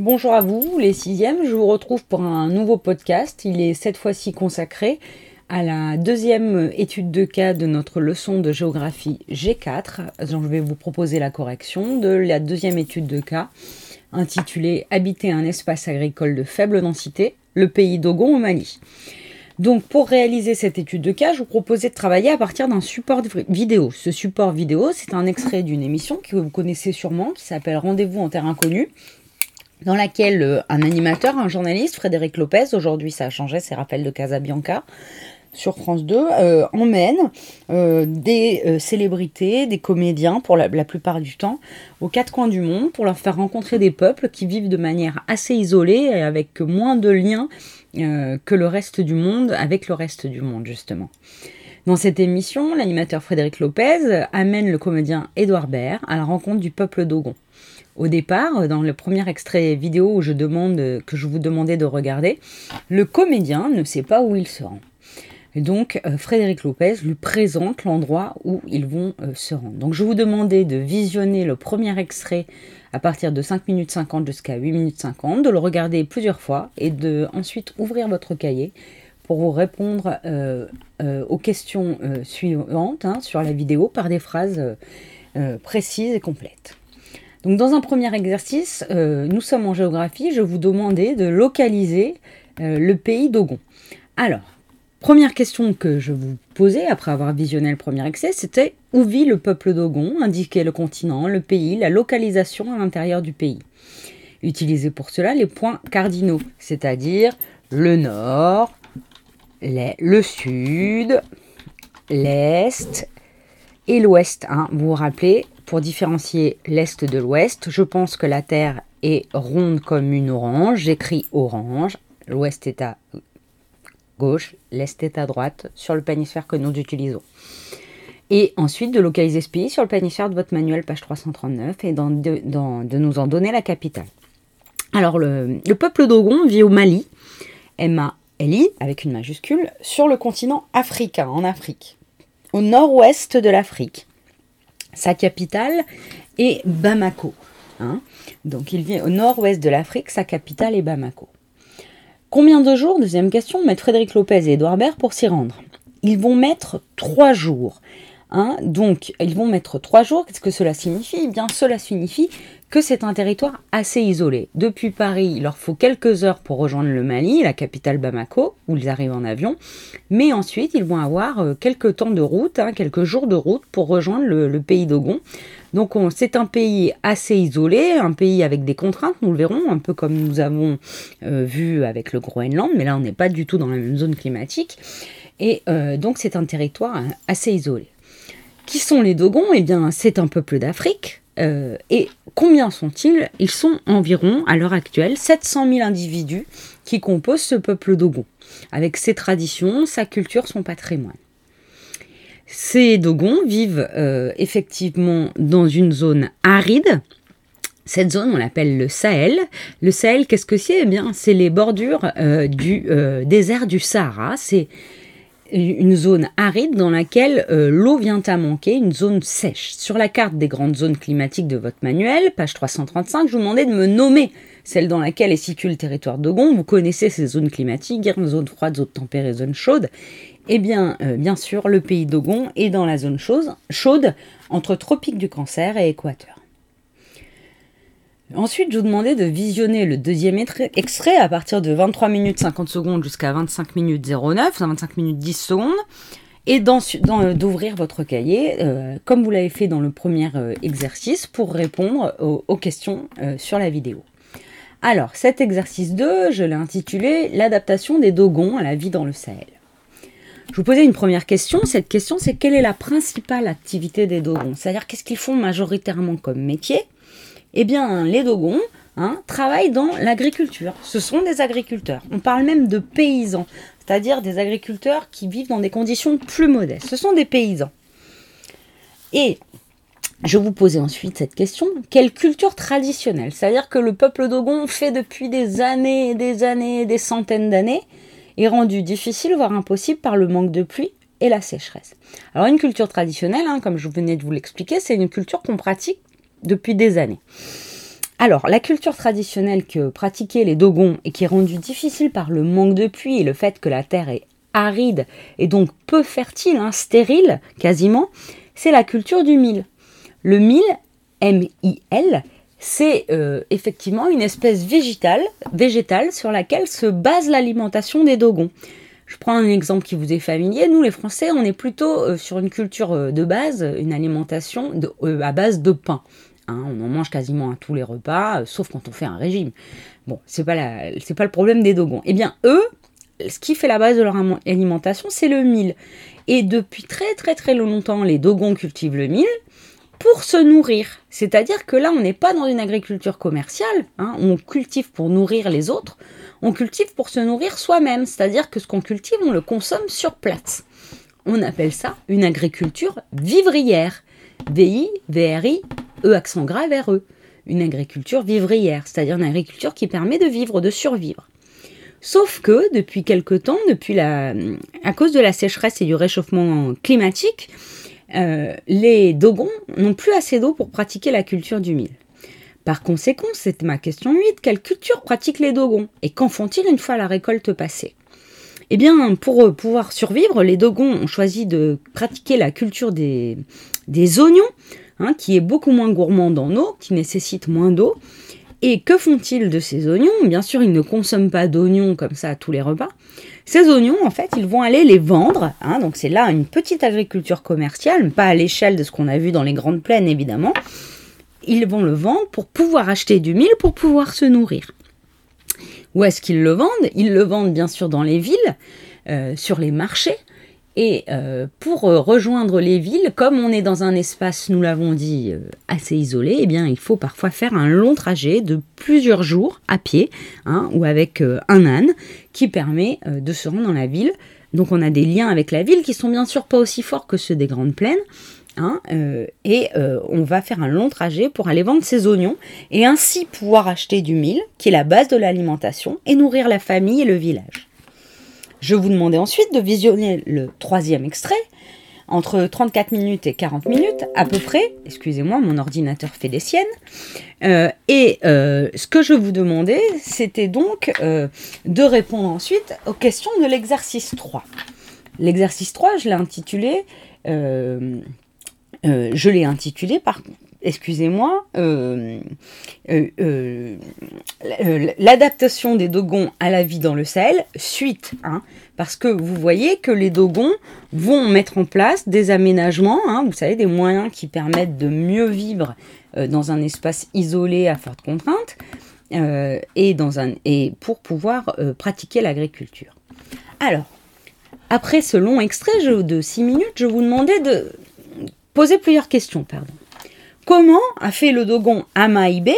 Bonjour à vous, les sixièmes. Je vous retrouve pour un nouveau podcast. Il est cette fois-ci consacré à la deuxième étude de cas de notre leçon de géographie G4. je vais vous proposer la correction de la deuxième étude de cas intitulée Habiter un espace agricole de faible densité, le pays d'Ogon au Mali. Donc pour réaliser cette étude de cas, je vous proposais de travailler à partir d'un support vidéo. Ce support vidéo, c'est un extrait d'une émission que vous connaissez sûrement, qui s'appelle Rendez-vous en terre inconnue, dans laquelle euh, un animateur, un journaliste, Frédéric Lopez, aujourd'hui ça a changé, c'est Raphaël de Casabianca, sur France 2, euh, emmène euh, des célébrités, des comédiens, pour la, plupart du temps, aux quatre coins du monde, pour leur faire rencontrer des peuples qui vivent de manière assez isolée et avec moins de liens que le reste du monde, avec le reste du monde, justement. Dans cette émission, l'animateur Frédéric Lopez amène le comédien Édouard Baird à la rencontre du peuple d'Ogon. Au départ, dans le premier extrait vidéo où je demande, que je vous demandais de regarder, le comédien ne sait pas où il se rend. Et donc, euh, Frédéric Lopez lui présente l'endroit où ils vont euh, se rendre. Donc, je vous demandais de visionner le premier extrait à partir de 5 minutes 50 jusqu'à 8 minutes 50, de le regarder plusieurs fois et de ensuite ouvrir votre cahier pour vous répondre euh, aux questions suivantes hein, sur la vidéo par des phrases précises et complètes. Donc dans un premier exercice, euh, nous sommes en géographie, je vous demandais de localiser euh, le pays d'Ogon. Alors, première question que je vous posais après avoir visionné le premier excès, c'était où vit le peuple d'Ogon? Indiquez le continent, le pays, la localisation à l'intérieur du pays. Utilisez pour cela les points cardinaux, c'est-à-dire le nord, le sud, l'est et l'ouest. Hein. Vous vous rappelez, pour différencier l'Est de l'Ouest, je pense que la Terre est ronde comme une orange. J'écris orange. L'Ouest est à gauche, l'Est est à droite sur le planisphère que nous utilisons. Et ensuite de localiser ce pays sur le planisphère de votre manuel, page 339, et de, nous en donner la capitale. Alors, le, le peuple d'Ogon vit au Mali, M-A-L-I, avec une majuscule, sur le continent africain, en Afrique, au nord-ouest de l'Afrique. Sa capitale est Bamako. Hein. Donc il vient au nord-ouest de l'Afrique, sa capitale est Bamako. Combien de jours, deuxième question, mettent Frédéric Lopez et Edouard Baird pour s'y rendre? Ils vont mettre trois jours. Hein. Donc, ils vont mettre trois jours. Qu'est-ce que cela signifie? Eh bien, cela signifie que c'est un territoire assez isolé. Depuis Paris, il leur faut quelques heures pour rejoindre le Mali, la capitale Bamako, où ils arrivent en avion. Mais ensuite, ils vont avoir euh, quelques temps de route, hein, quelques jours de route pour rejoindre le, pays d'Ogon. Donc c'est un pays assez isolé, un pays avec des contraintes, nous le verrons, un peu comme nous avons euh, vu avec le Groenland, mais là on n'est pas du tout dans la même zone climatique. Et euh, donc c'est un territoire hein, assez isolé. Qui sont les Dogons? Eh bien, c'est un peuple d'Afrique. Euh, et combien sont-ils Ils sont environ, à l'heure actuelle, 700 000 individus qui composent ce peuple Dogon, avec ses traditions, sa culture, son patrimoine. Ces Dogons vivent euh, effectivement dans une zone aride. Cette zone, on l'appelle le Sahel. Le Sahel, qu'est-ce que c'est? Eh bien, c'est les bordures euh, du désert du Sahara. C'est une zone aride dans laquelle euh, l'eau vient à manquer, une zone sèche. Sur la carte des grandes zones climatiques de votre manuel, page 335, je vous demandais de me nommer celle dans laquelle est situé le territoire d'Ogon. Vous connaissez ces zones climatiques, zone froide, zone tempérée, zone chaude. Eh bien, euh, bien sûr, le pays d'Ogon est dans la zone chaude, chaude entre tropique du cancer et équateur. Ensuite, je vous demandais de visionner le deuxième extrait à partir de 23 minutes 50 secondes jusqu'à 25 minutes 09, 25 minutes 10 secondes, et d'ouvrir votre cahier, euh, comme vous l'avez fait dans le premier euh, exercice, pour répondre aux, questions euh, sur la vidéo. Alors, cet exercice 2, je l'ai intitulé L'adaptation des dogons à la vie dans le Sahel. Je vous posais une première question. Cette question, c'est quelle est la principale activité des dogons? C'est-à-dire, qu'est-ce qu'ils font majoritairement comme métier? Eh bien, les Dogons hein, travaillent dans l'agriculture. Ce sont des agriculteurs. On parle même de paysans, c'est-à-dire des agriculteurs qui vivent dans des conditions plus modestes. Ce sont des paysans. Et je vous posais ensuite cette question, quelle culture traditionnelle? C'est-à-dire que le peuple Dogon fait depuis des années des années, des centaines d'années, est rendu difficile, voire impossible par le manque de pluie et la sécheresse. Alors une culture traditionnelle, hein, comme je venais de vous l'expliquer, c'est une culture qu'on pratique depuis des années. Alors, la culture traditionnelle que pratiquaient les Dogons et qui est rendue difficile par le manque de pluie et le fait que la terre est aride et donc peu fertile, hein, stérile quasiment, c'est la culture du mil. Le mil, M-I-L, c'est euh, effectivement une espèce végétale, sur laquelle se base l'alimentation des Dogons. Je prends un exemple qui vous est familier. Nous, les Français, on est plutôt euh, sur une culture euh, de base, une alimentation à base de pain. Hein, on en mange quasiment à tous les repas, sauf quand on fait un régime. Bon, c'est pas, pas le problème des Dogons. Eh bien, eux, ce qui fait la base de leur alimentation, c'est le mil. Et depuis très très très longtemps, les Dogons cultivent le mil pour se nourrir. C'est-à-dire que là, on n'est pas dans une agriculture commerciale, hein. on cultive pour nourrir les autres, on cultive pour se nourrir soi-même. C'est-à-dire que ce qu'on cultive, on le consomme sur place. On appelle ça une agriculture vivrière. V-I-V-R-I, E accent grave R-E. Une agriculture vivrière, c'est-à-dire une agriculture qui permet de vivre, de survivre. Sauf que depuis quelque temps, depuis la, à cause de la sécheresse et du réchauffement climatique, euh, les Dogons n'ont plus assez d'eau pour pratiquer la culture du mil. Par conséquent, c'est ma question 8, quelle culture pratiquent les Dogons? Et qu'en font-ils une fois la récolte passée? Eh bien, pour pouvoir survivre, les Dogons ont choisi de pratiquer la culture des oignons, hein, qui est beaucoup moins gourmand en eau, qui nécessite moins d'eau, et que font-ils de ces oignons? Bien sûr, ils ne consomment pas d'oignons comme ça à tous les repas. Ces oignons, en fait, ils vont aller les vendre. Hein, donc c'est là une petite agriculture commerciale, pas à l'échelle de ce qu'on a vu dans les grandes plaines, évidemment. Ils vont le vendre pour pouvoir acheter du mil, pour pouvoir se nourrir. Où est-ce qu'ils le vendent? Ils le vendent bien sûr dans les villes, euh, sur les marchés, et euh, pour euh, rejoindre les villes, comme on est dans un espace, nous l'avons dit, euh, assez isolé, eh bien, il faut parfois faire un long trajet de plusieurs jours à pied hein, ou avec un âne qui permet de se rendre dans la ville. Donc on a des liens avec la ville qui sont bien sûr pas aussi forts que ceux des grandes plaines. Hein, et on va faire un long trajet pour aller vendre ses oignons et ainsi pouvoir acheter du mil, qui est la base de l'alimentation, et nourrir la famille et le village. Je vous demandais ensuite de visionner le troisième extrait, entre 34 minutes et 40 minutes à peu près. Excusez-moi, mon ordinateur fait des siennes. Euh, et euh, ce que je vous demandais, c'était donc euh, de répondre ensuite aux questions de l'exercice 3. L'exercice 3, je l'ai intitulé, je l'ai intitulé par excusez-moi, euh, euh, euh, l'adaptation des Dogons à la vie dans le Sahel, suite, hein, parce que vous voyez que les Dogons vont mettre en place des aménagements, hein, vous savez, des moyens qui permettent de mieux vivre dans un espace isolé à forte contrainte, et, dans un, et pour pouvoir pratiquer l'agriculture. Alors, après ce long extrait de 6 minutes, je vous demandais de poser plusieurs questions. Pardon. Comment a fait le Dogon à Maïbé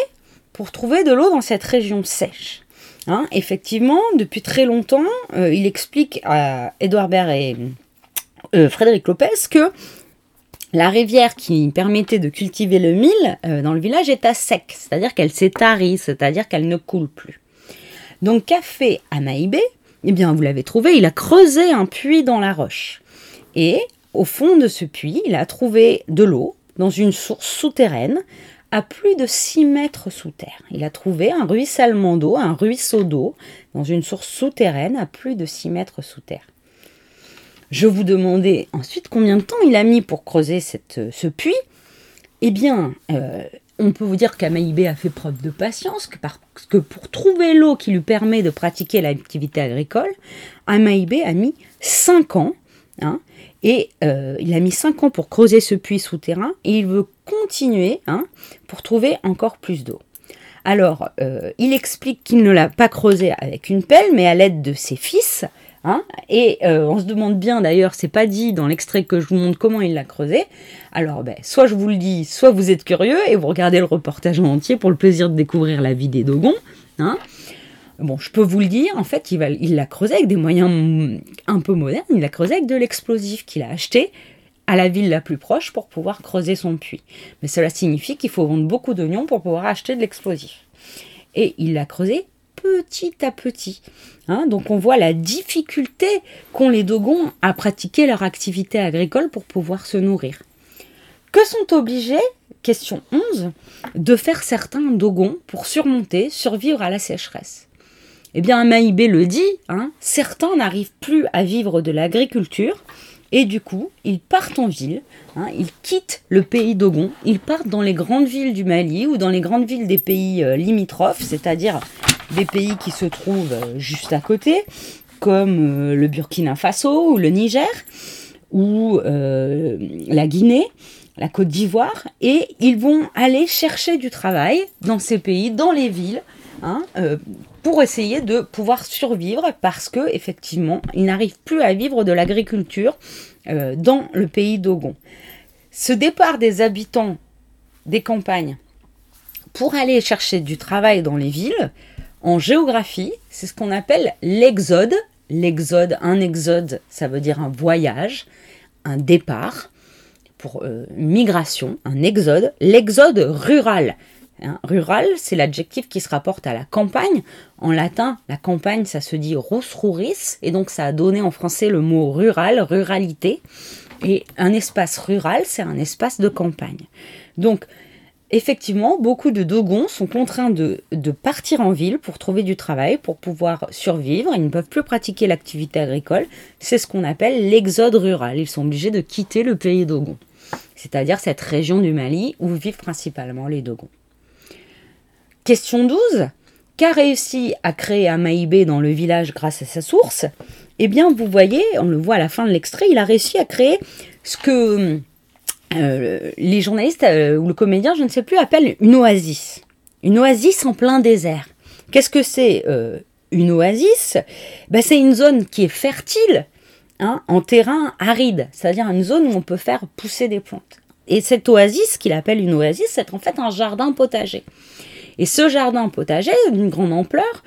pour trouver de l'eau dans cette région sèche hein, Effectivement, depuis très longtemps, euh, il explique à Edouard Baird et euh, Frédéric Lopez que la rivière qui permettait de cultiver le mil euh, dans le village est à sec, c'est-à-dire qu'elle s'est tarie, c'est-à-dire qu'elle ne coule plus. Donc qu'a fait Amaïbé? Eh bien, vous l'avez trouvé, il a creusé un puits dans la roche. Et au fond de ce puits, il a trouvé de l'eau dans une source souterraine à plus de 6 mètres sous terre. Il a trouvé un ruissellement d'eau, un ruisseau d'eau, dans une source souterraine à plus de 6 mètres sous terre. Je vous demandais ensuite combien de temps il a mis pour creuser cette, ce puits. Eh bien, euh, on peut vous dire qu'Amaïbé a fait preuve de patience, parce que pour trouver l'eau qui lui permet de pratiquer l'activité agricole, Amaïbé a mis 5 ans. Hein, et euh, il a mis 5 ans pour creuser ce puits souterrain et il veut continuer hein, pour trouver encore plus d'eau. Alors, euh, il explique qu'il ne l'a pas creusé avec une pelle, mais à l'aide de ses fils. Hein, et euh, on se demande bien, d'ailleurs, c'est pas dit dans l'extrait que je vous montre comment il l'a creusé. Alors, ben, soit je vous le dis, soit vous êtes curieux et vous regardez le reportage en entier pour le plaisir de découvrir la vie des Dogons. Hein. Bon, je peux vous le dire, en fait, il l'a creusé avec des moyens un peu modernes. Il l'a creusé avec de l'explosif qu'il a acheté à la ville la plus proche pour pouvoir creuser son puits. Mais cela signifie qu'il faut vendre beaucoup d'oignons pour pouvoir acheter de l'explosif. Et il l'a creusé petit à petit. Hein. donc on voit la difficulté qu'ont les Dogons à pratiquer leur activité agricole pour pouvoir se nourrir. Que sont obligés question 11, de faire certains dogons pour surmonter, survivre à la sécheresse? Eh bien, Maïbé le dit, hein, certains n'arrivent plus à vivre de l'agriculture et du coup, ils partent en ville, hein, ils quittent le pays Dogon, ils partent dans les grandes villes du Mali ou dans les grandes villes des pays euh, limitrophes, c'est-à-dire des pays qui se trouvent euh, juste à côté, comme euh, le Burkina Faso ou le Niger ou la Guinée la Côte d'Ivoire, et ils vont aller chercher du travail dans ces pays, dans les villes, hein, pour essayer de pouvoir survivre, parce que effectivement, ils n'arrivent plus à vivre de l'agriculture euh, dans le pays d'Ogon. Ce départ des habitants des campagnes pour aller chercher du travail dans les villes, en géographie, c'est ce qu'on appelle l'exode. L'exode, un exode, ça veut dire un voyage, un départ pour euh, migration, un exode, l'exode rural. Hein, rural, c'est l'adjectif qui se rapporte à la campagne. En latin, la campagne, ça se dit rus et donc ça a donné en français le mot rural, ruralité. Et un espace rural, c'est un espace de campagne. Donc, effectivement, beaucoup de Dogons sont contraints de, de, partir en ville pour trouver du travail, pour pouvoir survivre. Ils ne peuvent plus pratiquer l'activité agricole. C'est ce qu'on appelle l'exode rural. Ils sont obligés de quitter le pays Dogon c'est-à-dire cette région du Mali où vivent principalement les Dogons. Question 12. Qu'a réussi à créer Amaïbé dans le village grâce à sa source? Eh bien, vous voyez, on le voit à la fin de l'extrait, il a réussi à créer ce que euh, les journalistes euh, ou le comédien, je ne sais plus, appellent une oasis. Une oasis en plein désert. Qu'est-ce que c'est euh, une oasis? Ben, C'est une zone qui est fertile, Hein, en terrain aride, c'est-à-dire une zone où on peut faire pousser des plantes. Et cette oasis, qu'il appelle une oasis, c'est en fait un jardin potager. Et ce jardin potager, d'une grande ampleur,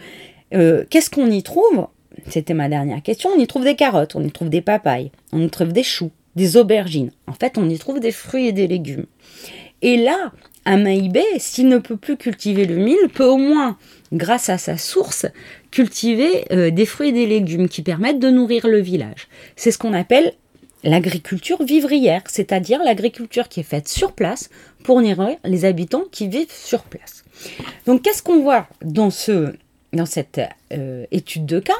euh, qu'est-ce qu'on y trouve? C'était ma dernière question. On y trouve des carottes, on y trouve des papayes, on y trouve des choux, des aubergines. En fait, on y trouve des fruits et des légumes. Et là, un Maïbé, s'il ne peut plus cultiver le mil, peut au moins, grâce à sa source, cultiver euh, des fruits et des légumes qui permettent de nourrir le village. C'est ce qu'on appelle l'agriculture vivrière, c'est-à-dire l'agriculture qui est faite sur place pour nourrir les habitants qui vivent sur place. Donc qu'est-ce qu'on voit dans, ce, dans cette euh, étude de cas?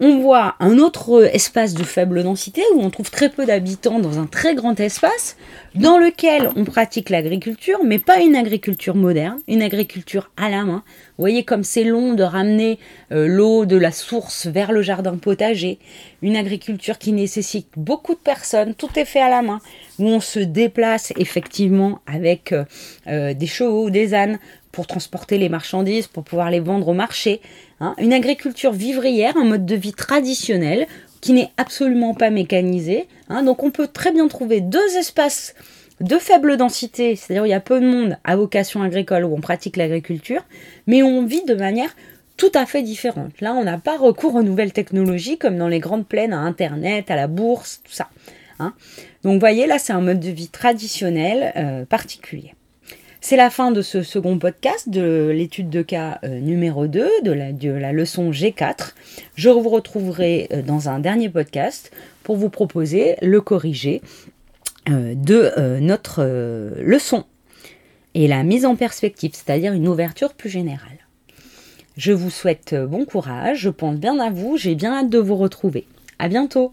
On voit un autre espace de faible densité où on trouve très peu d'habitants dans un très grand espace dans lequel on pratique l'agriculture, mais pas une agriculture moderne, une agriculture à la main. Vous voyez comme c'est long de ramener euh, l'eau de la source vers le jardin potager, une agriculture qui nécessite beaucoup de personnes, tout est fait à la main, où on se déplace effectivement avec euh, euh, des chevaux, des ânes pour transporter les marchandises, pour pouvoir les vendre au marché. Hein. Une agriculture vivrière, un mode de vie traditionnel qui n'est absolument pas mécanisé. Hein. Donc on peut très bien trouver deux espaces de faible densité, c'est-à-dire il y a peu de monde à vocation agricole où on pratique l'agriculture, mais on vit de manière tout à fait différente. Là, on n'a pas recours aux nouvelles technologies comme dans les grandes plaines, à Internet, à la bourse, tout ça. Hein. Donc, vous voyez, là, c'est un mode de vie traditionnel euh, particulier. C'est la fin de ce second podcast de l'étude de cas euh, numéro 2 de la, leçon G4. Je vous retrouverai euh, dans un dernier podcast pour vous proposer le corrigé euh, de notre leçon et la mise en perspective, c'est-à-dire une ouverture plus générale. Je vous souhaite bon courage, je pense bien à vous, j'ai bien hâte de vous retrouver. À bientôt!